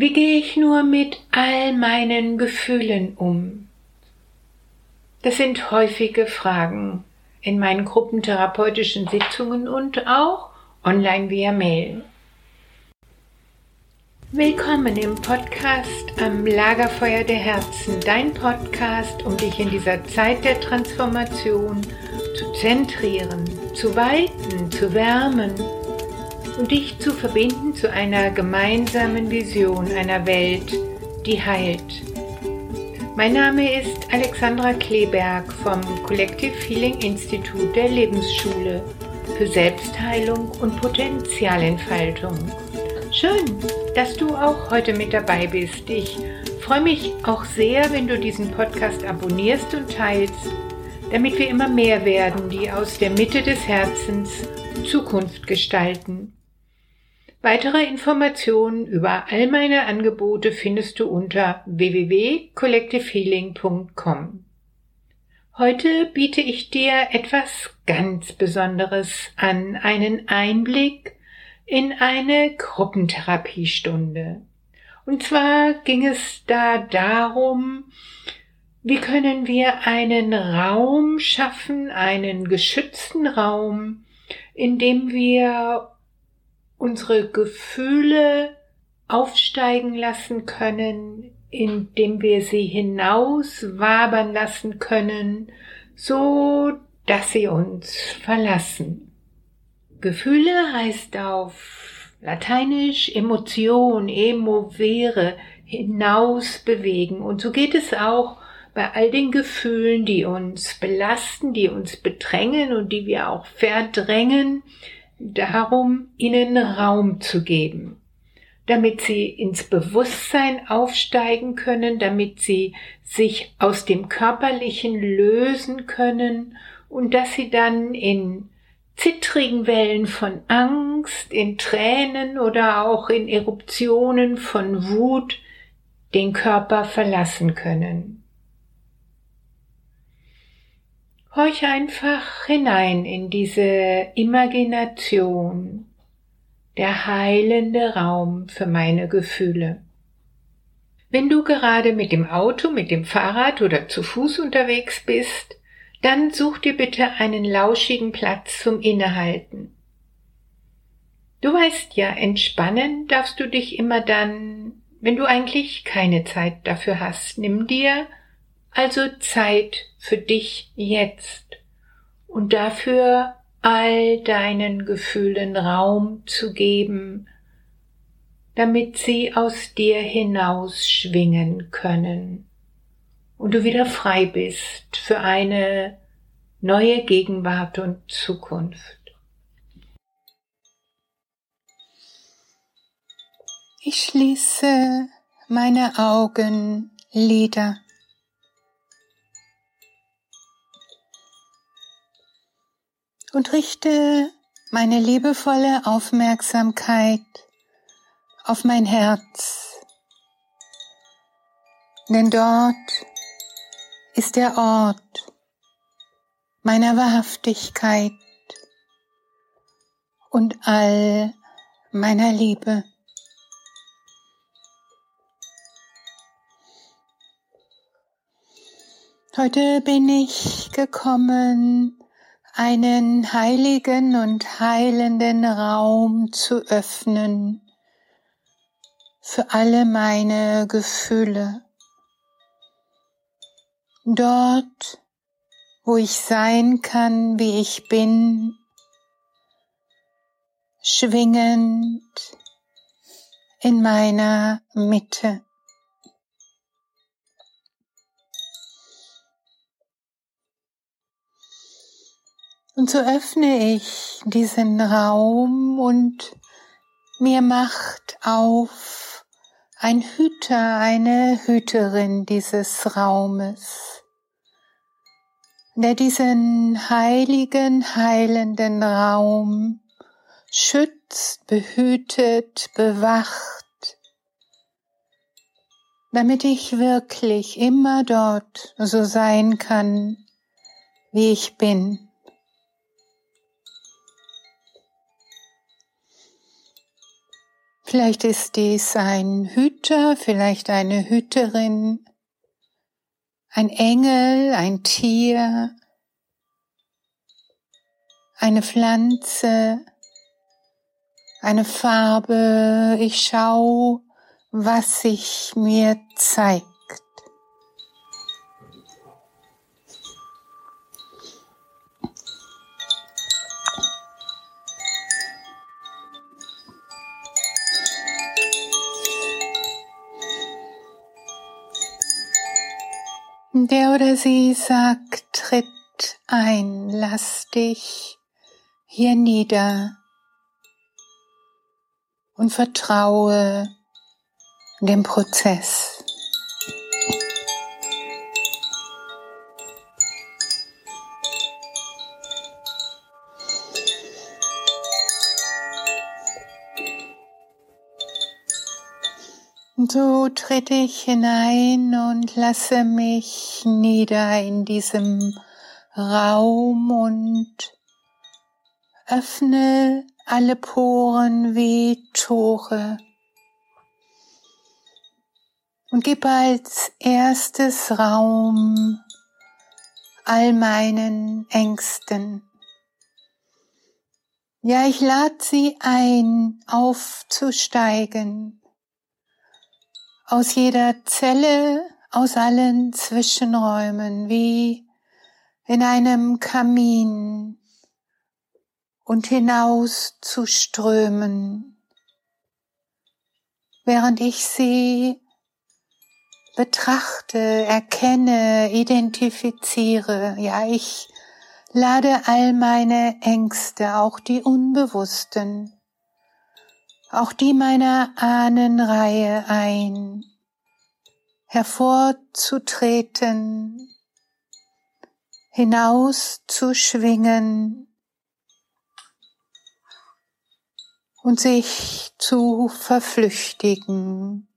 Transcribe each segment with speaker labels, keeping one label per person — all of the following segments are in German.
Speaker 1: Wie gehe ich nur mit all meinen Gefühlen um? Das sind häufige Fragen in meinen gruppentherapeutischen Sitzungen und auch online via Mail. Willkommen im Podcast am Lagerfeuer der Herzen, dein Podcast, um dich in dieser Zeit der Transformation zu zentrieren, zu weiten, zu wärmen dich zu verbinden zu einer gemeinsamen Vision einer Welt, die heilt. Mein Name ist Alexandra Kleberg vom Collective Healing Institut der Lebensschule für Selbstheilung und Potenzialentfaltung. Schön, dass du auch heute mit dabei bist. Ich freue mich auch sehr, wenn du diesen Podcast abonnierst und teilst, damit wir immer mehr werden, die aus der Mitte des Herzens Zukunft gestalten. Weitere Informationen über all meine Angebote findest du unter www.collectivehealing.com. Heute biete ich dir etwas ganz Besonderes an, einen Einblick in eine Gruppentherapiestunde. Und zwar ging es da darum, wie können wir einen Raum schaffen, einen geschützten Raum, in dem wir unsere Gefühle aufsteigen lassen können, indem wir sie hinauswabern lassen können, so dass sie uns verlassen. Gefühle heißt auf Lateinisch Emotion, emovere, hinausbewegen. Und so geht es auch bei all den Gefühlen, die uns belasten, die uns bedrängen und die wir auch verdrängen, darum, ihnen Raum zu geben, damit sie ins Bewusstsein aufsteigen können, damit sie sich aus dem Körperlichen lösen können und dass sie dann in zittrigen Wellen von Angst, in Tränen oder auch in Eruptionen von Wut den Körper verlassen können. Horch einfach hinein in diese Imagination, der heilende Raum für meine Gefühle. Wenn du gerade mit dem Auto, mit dem Fahrrad oder zu Fuß unterwegs bist, dann such dir bitte einen lauschigen Platz zum Innehalten. Du weißt ja, entspannen darfst du dich immer dann, wenn du eigentlich keine Zeit dafür hast. Nimm dir also Zeit für dich jetzt und dafür all deinen Gefühlen Raum zu geben, damit sie aus dir hinaus schwingen können und du wieder frei bist für eine neue Gegenwart und Zukunft. Ich schließe meine Augenlider. Und richte meine liebevolle Aufmerksamkeit auf mein Herz. Denn dort ist der Ort meiner Wahrhaftigkeit und all meiner Liebe. Heute bin ich gekommen, einen heiligen und heilenden Raum zu öffnen für alle meine Gefühle. Dort, wo ich sein kann, wie ich bin, schwingend in meiner Mitte. Und so öffne ich diesen Raum und mir macht auf ein Hüter, eine Hüterin dieses Raumes, der diesen heiligen, heilenden Raum schützt, behütet, bewacht, damit ich wirklich immer dort so sein kann, wie ich bin. Vielleicht ist dies ein Hüter, vielleicht eine Hüterin, ein Engel, ein Tier, eine Pflanze, eine Farbe. Ich schau, was sich mir zeigt. Der oder sie sagt, tritt ein, lass dich hier nieder und vertraue dem Prozess. Und so trete ich hinein und lasse mich nieder in diesem Raum und öffne alle Poren wie Tore und gib als erstes Raum all meinen Ängsten. Ja, ich lade sie ein, aufzusteigen aus jeder Zelle, aus allen Zwischenräumen, wie in einem Kamin und hinaus zu strömen, während ich sie betrachte, erkenne, identifiziere. Ja, ich lade all meine Ängste, auch die unbewussten, auch die meiner Ahnenreihe ein, hervorzutreten, hinauszuschwingen und sich zu verflüchtigen,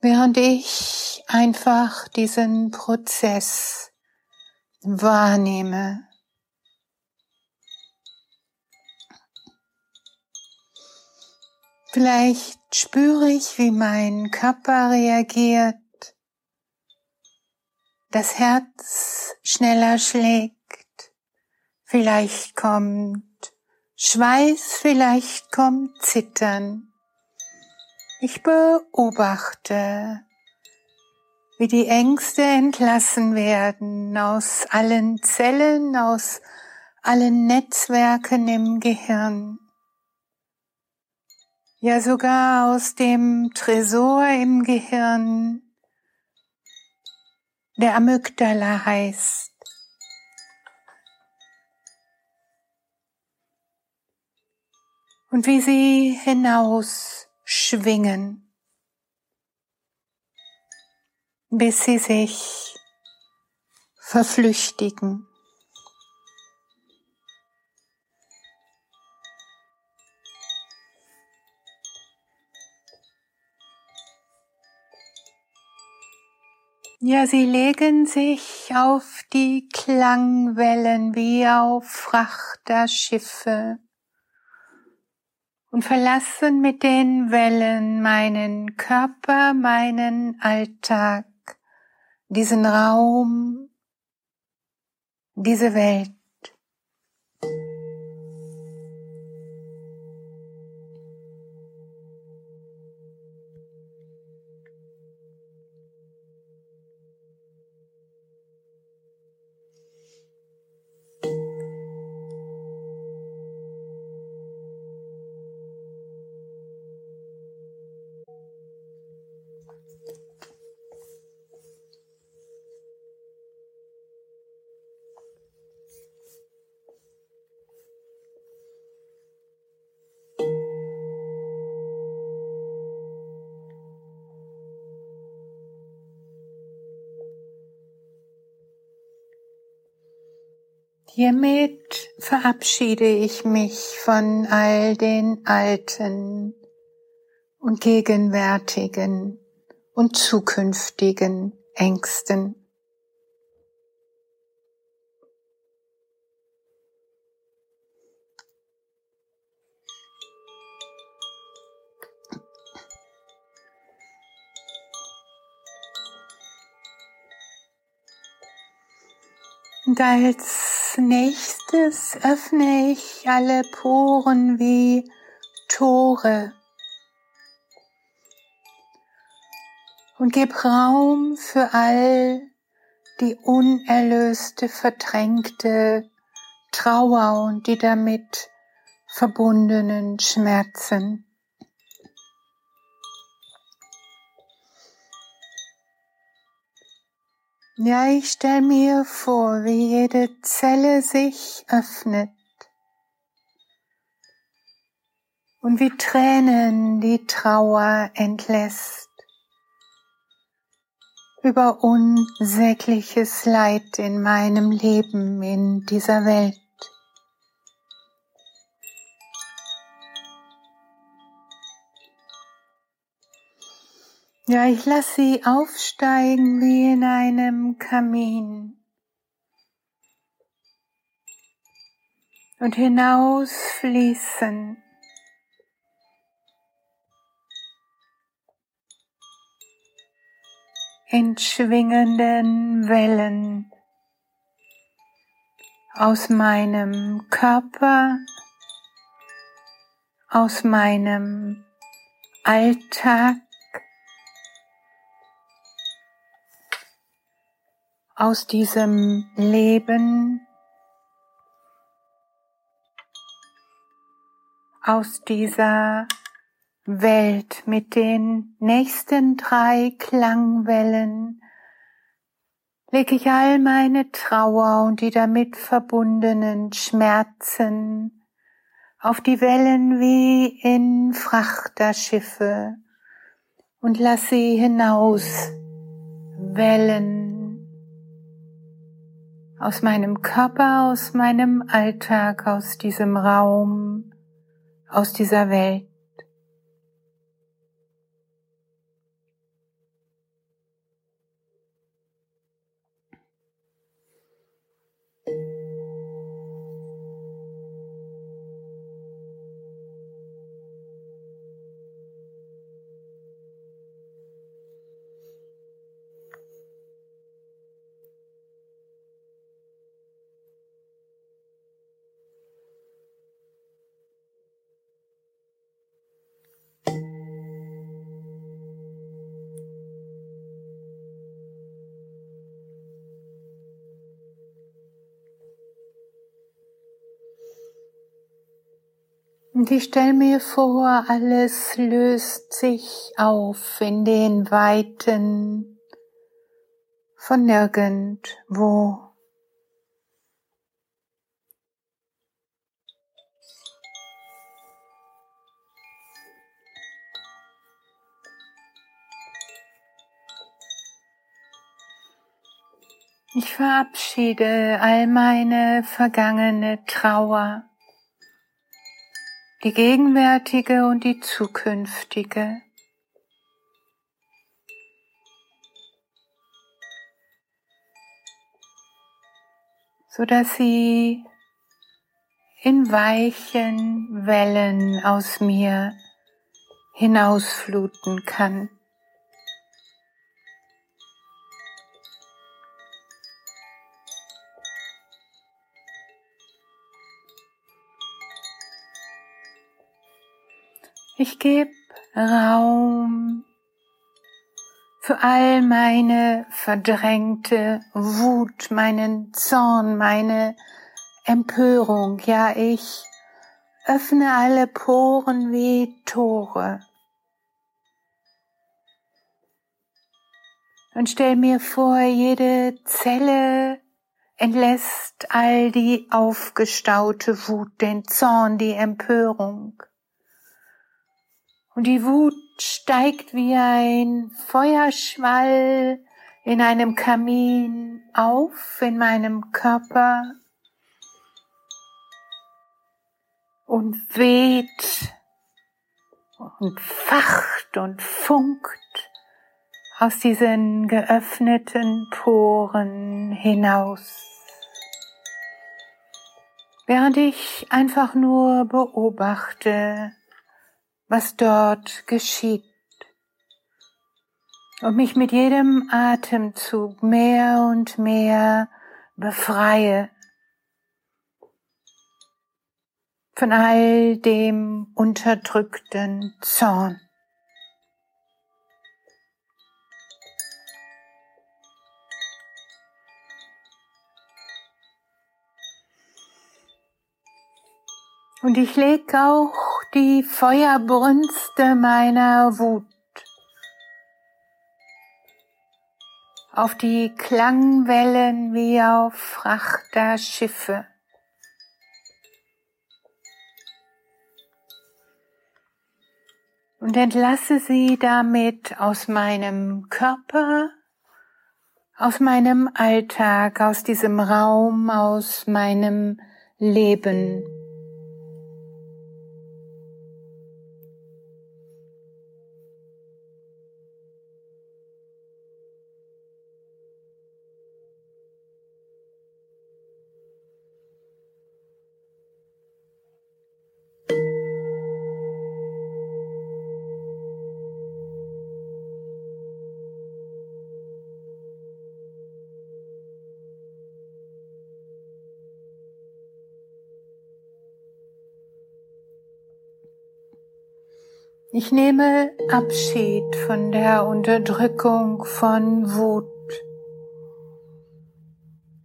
Speaker 1: während ich einfach diesen Prozess wahrnehme. Vielleicht spüre ich, wie mein Körper reagiert, das Herz schneller schlägt, vielleicht kommt Schweiß, vielleicht kommt Zittern. Ich beobachte, wie die Ängste entlassen werden aus allen Zellen, aus allen Netzwerken im Gehirn ja sogar aus dem Tresor im Gehirn, der Amygdala heißt. Und wie sie hinaus schwingen, bis sie sich verflüchtigen. Ja, sie legen sich auf die Klangwellen wie auf Frachterschiffe und verlassen mit den Wellen meinen Körper, meinen Alltag, diesen Raum, diese Welt. Hiermit verabschiede ich mich von all den alten und gegenwärtigen und zukünftigen Ängsten. Und als nächstes öffne ich alle Poren wie Tore und gib Raum für all die unerlöste, verdrängte Trauer und die damit verbundenen Schmerzen. Ja, ich stell mir vor, wie jede Zelle sich öffnet und wie Tränen die Trauer entlässt über unsägliches Leid in meinem Leben in dieser Welt. Ja, ich lasse sie aufsteigen wie in einem Kamin. Und hinausfließen. in schwingenden Wellen. Aus meinem Körper, aus meinem Alltag, aus diesem Leben, aus dieser Welt mit den nächsten drei Klangwellen lege ich all meine Trauer und die damit verbundenen Schmerzen auf die Wellen wie in Frachterschiffe und lass sie hinaus wellen aus meinem Körper, aus meinem Alltag, aus diesem Raum, aus dieser Welt. Und ich stelle mir vor, alles löst sich auf in den Weiten von nirgendwo. Ich verabschiede all meine vergangene Trauer die gegenwärtige und die zukünftige. so dass sie in weichen Wellen aus mir hinausfluten kann. Ich gebe Raum für all meine verdrängte Wut, meinen Zorn, meine Empörung. Ja, ich öffne alle Poren wie Tore. Und stell mir vor, jede Zelle entlässt all die aufgestaute Wut, den Zorn, die Empörung. Und die Wut steigt wie ein Feuerschwall in einem Kamin auf in meinem Körper und weht und facht und funkt aus diesen geöffneten Poren hinaus. Während ich einfach nur beobachte, was dort geschieht und mich mit jedem Atemzug mehr und mehr befreie von all dem unterdrückten Zorn. Und ich leg auch die Feuerbrünste meiner Wut auf die Klangwellen wie auf Frachterschiffe. Und entlasse sie damit aus meinem Körper, aus meinem Alltag, aus diesem Raum, aus meinem Leben. Ich nehme Abschied von der Unterdrückung von Wut.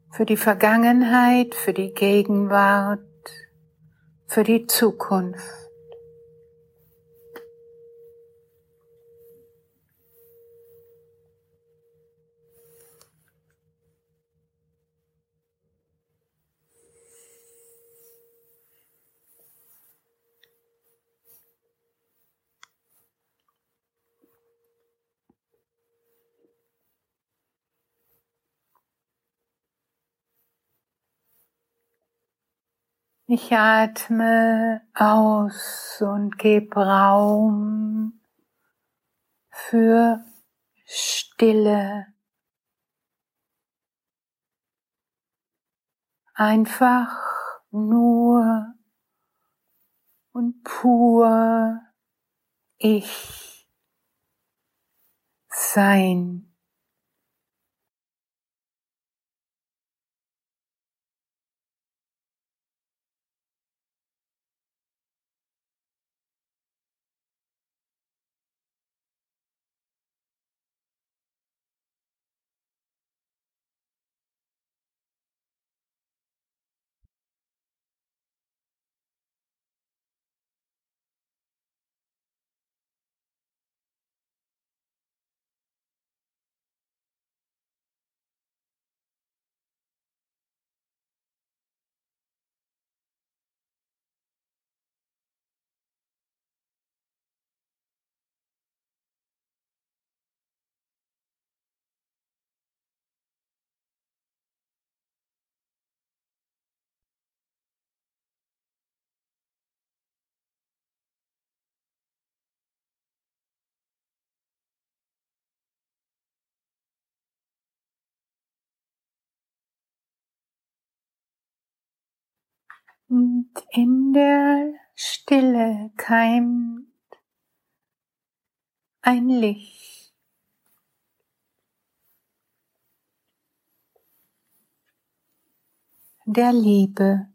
Speaker 1: Für die Vergangenheit, für die Gegenwart, für die Zukunft. Ich atme aus und gebe Raum für Stille. Einfach nur und pur ich sein. Und in der Stille keimt ein Licht. der Liebe.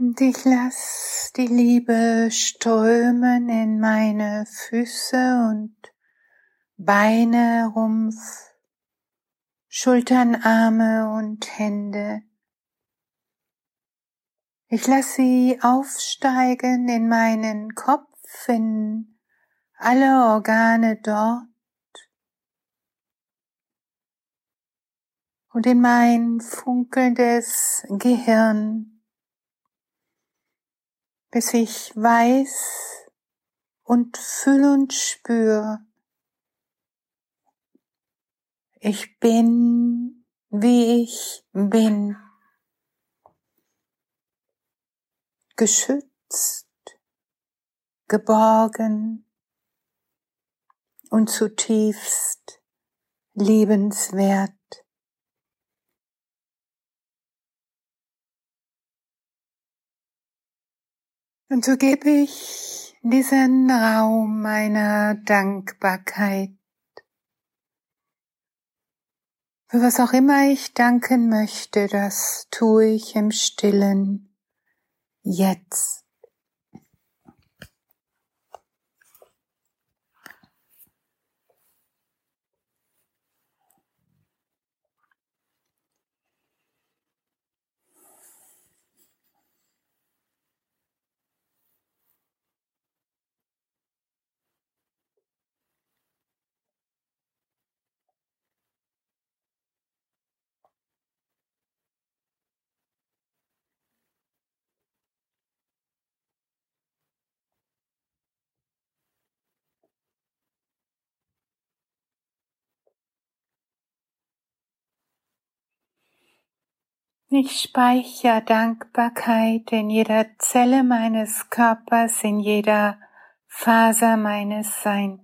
Speaker 1: Ich lass die Liebe strömen in meine Füße und Beine, Rumpf, Schultern, Arme und Hände. Ich lass sie aufsteigen in meinen Kopf, in alle Organe dort und in mein funkelndes Gehirn bis ich weiß und fühl und spür, ich bin, wie ich bin, geschützt, geborgen und zutiefst liebenswert. Und so gebe ich diesen Raum meiner Dankbarkeit. Für was auch immer ich danken möchte, das tue ich im stillen Jetzt. Ich speichere Dankbarkeit in jeder Zelle meines Körpers, in jeder Faser meines Seins.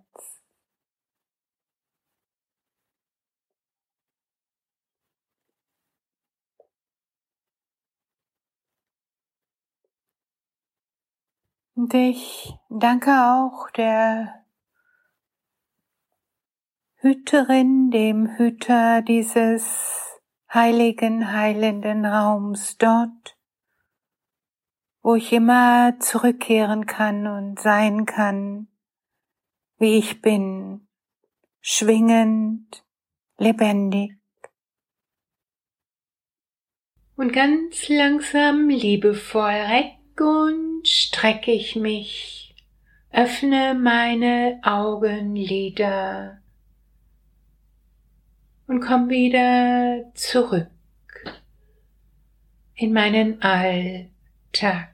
Speaker 1: Und ich danke auch der Hüterin, dem Hüter dieses heiligen, heilenden Raums dort, wo ich immer zurückkehren kann und sein kann, wie ich bin, schwingend, lebendig. Und ganz langsam liebevoll reck und strecke ich mich, öffne meine Augenlider und komm wieder zurück in meinen Alltag.